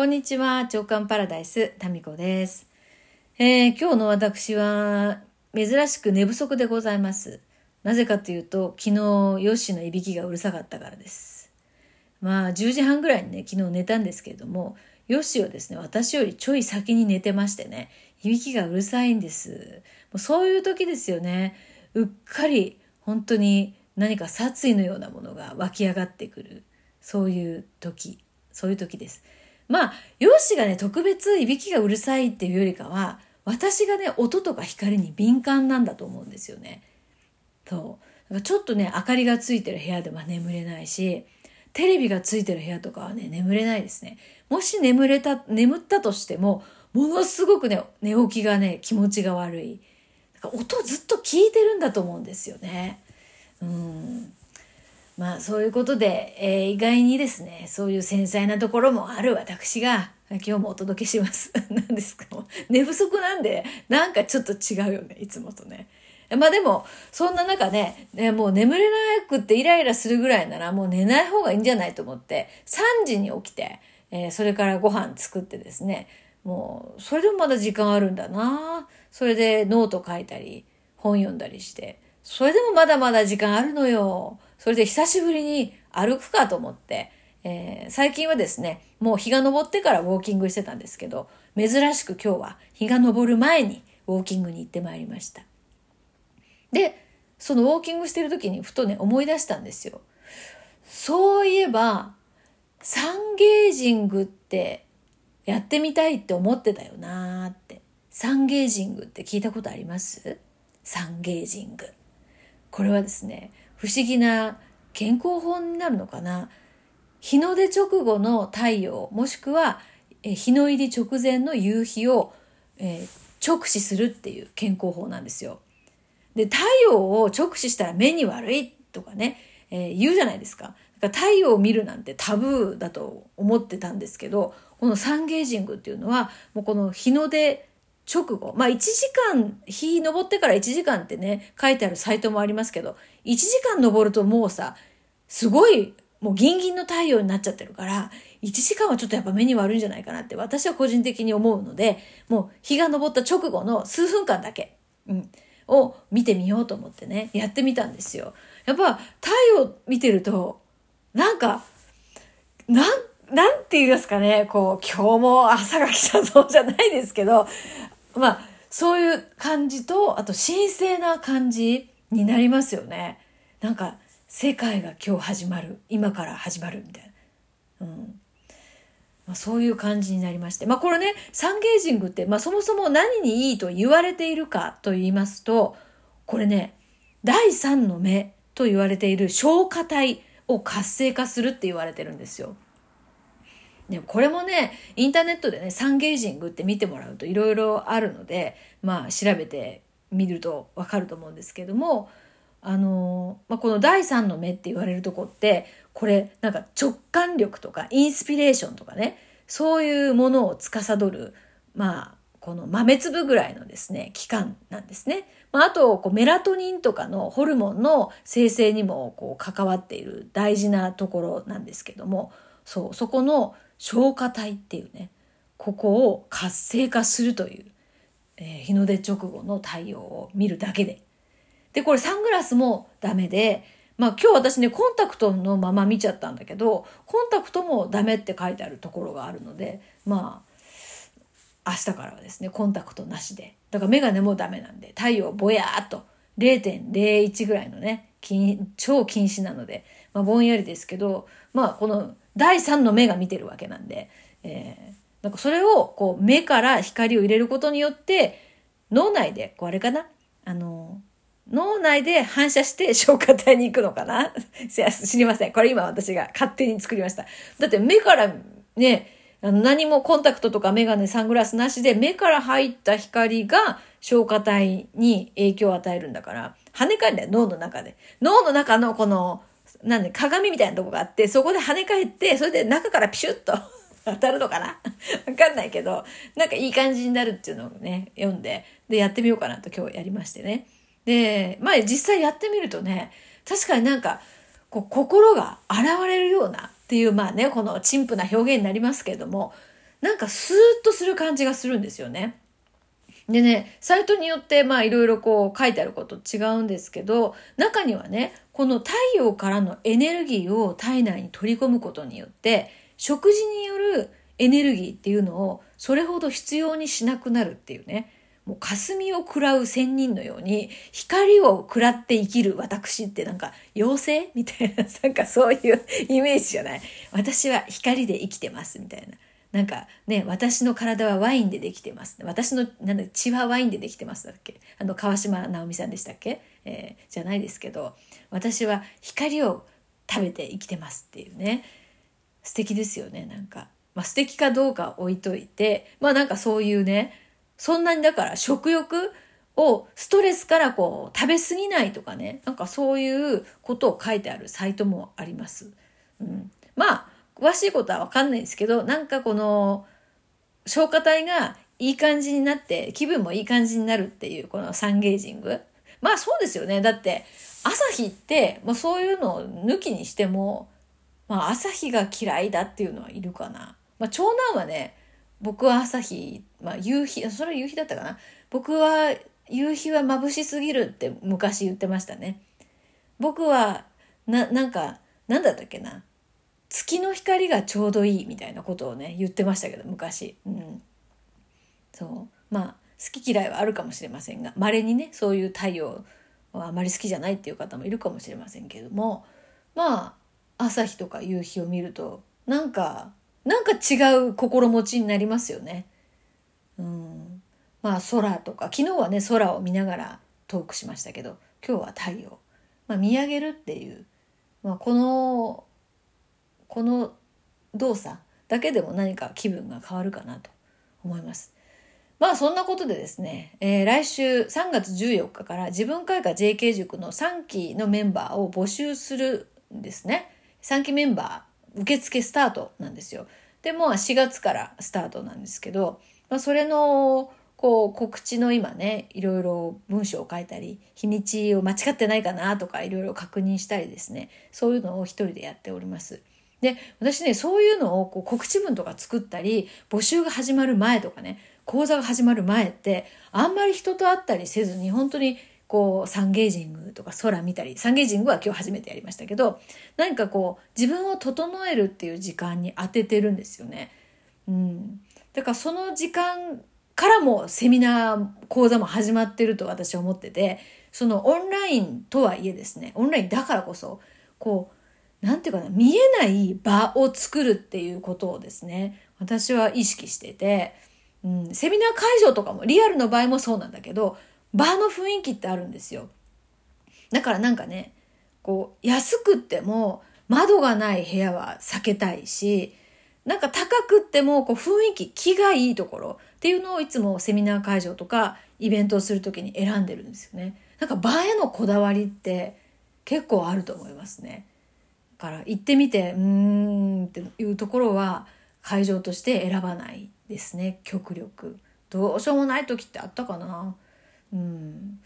こんにちは、長官パラダイス、タミコです。えー、今日の私は、珍しく寝不足でございます。なぜかというと、昨日、ヨッシーのいびきがうるさかったからです。まあ、10時半ぐらいにね、昨日寝たんですけれども、ヨッシはですね、私よりちょい先に寝てましてね、いびきがうるさいんです。もうそういう時ですよね。うっかり、本当に何か殺意のようなものが湧き上がってくる。そういう時、そういう時です。まあ、容姿がね、特別いびきがうるさいっていうよりかは、私がね、音とか光に敏感なんだと思うんですよね。そう。だからちょっとね、明かりがついてる部屋では眠れないし、テレビがついてる部屋とかはね、眠れないですね。もし眠れた、眠ったとしても、ものすごくね、寝起きがね、気持ちが悪い。か音ずっと聞いてるんだと思うんですよね。うん。まあそういうことで、えー、意外にですね、そういう繊細なところもある私が、今日もお届けします。何ですか？寝不足なんで、なんかちょっと違うよね、いつもとね。まあでも、そんな中ね、ねもう眠れなくってイライラするぐらいならもう寝ない方がいいんじゃないと思って、3時に起きて、えー、それからご飯作ってですね、もう、それでもまだ時間あるんだなそれでノート書いたり、本読んだりして、それでもまだまだ時間あるのよ。それで久しぶりに歩くかと思って、えー、最近はですね、もう日が昇ってからウォーキングしてたんですけど、珍しく今日は日が昇る前にウォーキングに行ってまいりました。で、そのウォーキングしてる時にふとね、思い出したんですよ。そういえば、サンゲージングってやってみたいって思ってたよなーって。サンゲージングって聞いたことあります？サンゲージング。これはですね、不思議な健康法になるのかな？日の出直後の太陽もしくは日の入り直前の夕日を、えー、直視するっていう健康法なんですよ。で太陽を直視したら目に悪いとかね、えー、言うじゃないですか。だから太陽を見るなんてタブーだと思ってたんですけどこのサンゲージングっていうのはもうこの日の出直後。まあ1時間、日昇ってから1時間ってね、書いてあるサイトもありますけど、1時間昇るともうさ、すごい、もうギンギンの太陽になっちゃってるから、1時間はちょっとやっぱ目に悪いんじゃないかなって私は個人的に思うので、もう日が昇った直後の数分間だけ、うん、を見てみようと思ってね、やってみたんですよ。やっぱ太陽見てると、なんか、なん、なんて言いますかね、こう、今日も朝が来たぞじゃないですけど、まあ、そういう感じと、あと神聖な感じになりますよね。なんか、世界が今日始まる。今から始まるみたいな。うん。まあ、そういう感じになりまして。まあこれね、サンゲージングって、まあそもそも何にいいと言われているかと言いますと、これね、第三の目と言われている消化体を活性化するって言われてるんですよ。ね、これもね、インターネットでね、サンゲージングって見てもらうといろいろあるので、まあ調べてみるとわかると思うんですけども、あの、まあ、この第三の目って言われるとこって、これなんか直感力とかインスピレーションとかね、そういうものを司る、まあ、この豆粒ぐらいのですね、器官なんですね。まあ、あと、こうメラトニンとかのホルモンの生成にもこう関わっている大事なところなんですけども、そう、そこの消化体っていうね、ここを活性化するという、えー、日の出直後の太陽を見るだけで。で、これサングラスもダメで、まあ今日私ね、コンタクトのまま見ちゃったんだけど、コンタクトもダメって書いてあるところがあるので、まあ、明日からはですね、コンタクトなしで。だからメガネもダメなんで、太陽ぼやーっと0.01ぐらいのね、超禁止なので、まあぼんやりですけど、まあこの第三の目が見てるわけなんで、えー、なんかそれをこう目から光を入れることによって脳内でこうあれかな？あの脳内で反射して消化体に行くのかな？知りません。これ今私が勝手に作りました。だって目からね、あの何もコンタクトとかメガネ、サングラスなしで目から入った光が消化体に影響を与えるんだから、跳ね返るんだよ、脳の中で。脳の中のこのなんで、鏡みたいなとこがあって、そこで跳ね返って、それで中からピシュッと 当たるのかな？わかんないけど、なんかいい感じになるっていうのをね、読んで、で、やってみようかなと今日やりましてね。で、まあ実際やってみるとね、確かになんか、こう、心が現れるようなっていう、まあね、この陳腐な表現になりますけれども、なんかスーッとする感じがするんですよね。でね、サイトによってまあいろいろこう書いてあること違うんですけど、中にはね、この太陽からのエネルギーを体内に取り込むことによって、食事によるエネルギーっていうのをそれほど必要にしなくなるっていうね。もう霞を食らう仙人のように光を食らって生きる私ってなんか妖精みたいななんかそういうイメージじゃない？私は光で生きてますみたいななんかね私の体はワインでできてます。私のなん血はワインでできてますだっけ？あの川島直美さんでしたっけ、えー、じゃないですけど私は光を食べて生きてますっていうね。素敵ですよねなんか、まあ、素敵かどうか置いといてまあなんかそういうねそんなにだから食欲をストレスからこう食べ過ぎないとかねなんかそういうことを書いてあるサイトもあります。うん、まあ詳しいことは分かんないんですけどなんかこの消化体がいい感じになって気分もいい感じになるっていうこのサンゲージング。まあそうですよね。だって朝日ってもうそういうのを抜きにしても、まあ、朝日が嫌いだっていうのはいるかな。まあ、長男はね僕は朝日、まあ、夕日それは夕日だったかな。僕は夕日は眩しすぎるって昔言ってましたね。僕はななんかなんだったっけな。月の光がちょうどいいみたいなことをね言ってましたけど昔。うん。そう。まあ好き嫌いはあるかもしれませんが稀にねそういう太陽はあまり好きじゃないっていう方もいるかもしれませんけれどもまあ朝日とか夕日を見るとなんかなんか違う心持ちになりますよね。うん、まあ空とか昨日はね空を見ながらトークしましたけど今日は太陽、まあ、見上げるっていう、まあ、このこの動作だけでも何か気分が変わるかなと思います。まあそんなことでですね、えー、来週3月14日から自分会科 JK 塾の3期のメンバーを募集するんですね。3期メンバー受付スタートなんですよ。でも4月からスタートなんですけど、まあ、それのこう告知の今ねいろいろ文章を書いたり日にちを間違ってないかなとかいろいろ確認したりですねそういうのを一人でやっております。で私ねそういうのをこう告知文とか作ったり募集が始まる前とかね講座が始まる前ってあんまり人と会ったりせずに本当にこうサンゲージングとか空見たりサンゲージングは今日初めてやりましたけど何かこう自分を整えるっていう時間に当ててるんですよね。うん、だからその時間からもセミナー講座も始まってると私は思っててそのオンラインとはいえですねオンラインだからこそこう何て言うかな見えない場を作るっていうことをですね私は意識してて、うん、セミナー会場とかもリアルの場合もそうなんだけど場の雰囲気ってあるんですよ。だからなんかね、こう、安くっても窓がない部屋は避けたいし、なんか高くってもこう雰囲気、気がいいところっていうのをいつもセミナー会場とかイベントをする時に選んでるんですよね。なんか場へのこだわりって結構あると思いますね。から行ってみて、うーんっていうところは会場として選ばないですね、極力。どうしようもない時ってあったかな。うん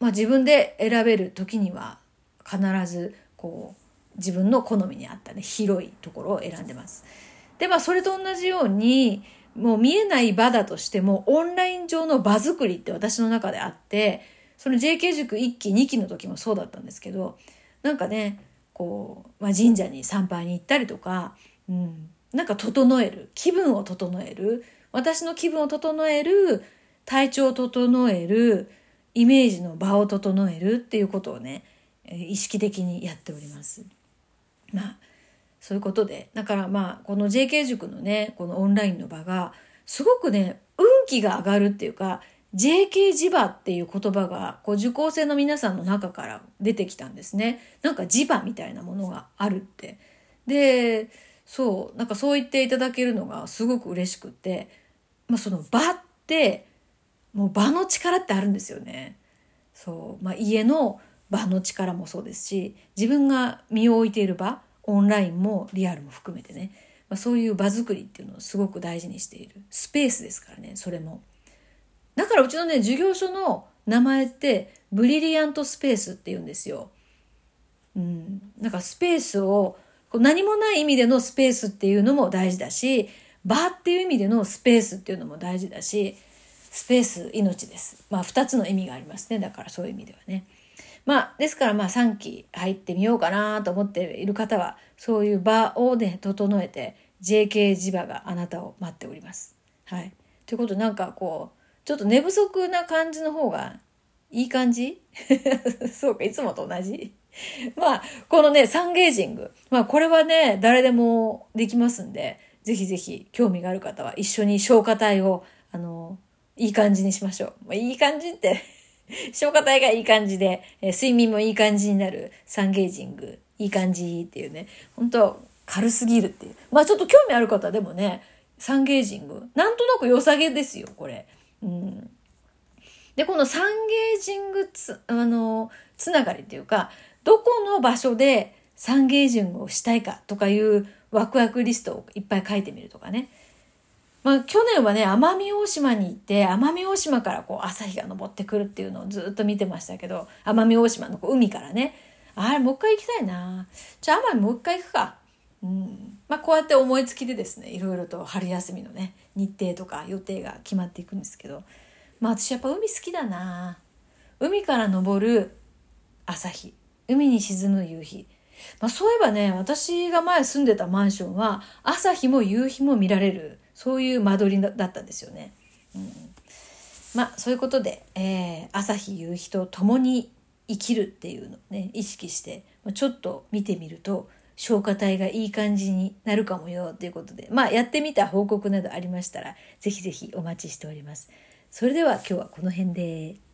まあ、自分で選べる時には必ずこう自分の好みに合ったね広いところを選んでます。でまあそれと同じようにもう見えない場だとしてもオンライン上の場作りって私の中であってその JK 塾1期2期の時もそうだったんですけどなんかねこう、まあ、神社に参拝に行ったりとか、うん、なんか整える。気分を整える。私の気分を整える体調を整えるイメージの場を整えるっていうことをね意識的にやっております。まあそういうことで。だからまあこの JK 塾のねこのオンラインの場がすごくね運気が上がるっていうか JK 磁場っていう言葉がこう受講生の皆さんの中から出てきたんですね。なんか磁場みたいなものがあるって。でそうなんかそう言っていただけるのがすごく嬉しくて、まあ、その場ってもう場の力ってあるんですよね。そう、まあ、家の場の力もそうですし自分が身を置いている場オンラインもリアルも含めてね、まあ、そういう場作りっていうのをすごく大事にしているスペースですからねそれも。だからうちのね授業所の名前ってブリリアントスペースって言うんですよ。うん、なんかスペースを何もない意味でのスペースっていうのも大事だし場っていう意味でのスペースっていうのも大事だし、スペース命です。まあ2つの意味がありますね。だからそういう意味ではね。まあですからまあ3期入ってみようかなと思っている方はそういう場をね整えて JK 地場があなたを待っております。はい。ということなんかこうちょっと寝不足な感じの方がいい感じ？そうか、いつもと同じ？まあ、このね、サンゲージング。まあ、これはね、誰でもできますんで、ぜひぜひ興味がある方は一緒に消化体を、あの、いい感じにしましょう。まあ、いい感じって 消化体がいい感じで、え、睡眠もいい感じになるサンゲージング、いい感じっていうね、本当軽すぎるっていう。まあちょっと興味ある方でもね、サンゲージング、なんとなく良さげですよ、これ。うん。で、このサンゲージングつ、あの、つながりっていうか、どこの場所でサンゲージングをしたいかとかいうワクワクリストをいっぱい書いてみるとかね。まあ、去年はね、奄美大島に行って、奄美大島からこう朝日が昇ってくるっていうのをずっと見てましたけど、奄美大島のこう海からね、あれ、もう一回行きたいな。じゃあ、奄美もう一回行くか。うん。まあ、こうやって思いつきでですね、いろいろと春休みのね、日程とか予定が決まっていくんですけど、まあ、私やっぱ海好きだな。海から昇る朝日、海に沈む夕日。まあ、そういえばね、私が前住んでたマンションは、朝日も夕日も見られるそういう間取りだったんですよね。うん、まあそういうことで、えー、朝日夕日と共に生きるっていうのをね意識してちょっと見てみると消化体がいい感じになるかもよということでまあやってみた報告などありましたらぜひぜひお待ちしております。それでは今日はこの辺で。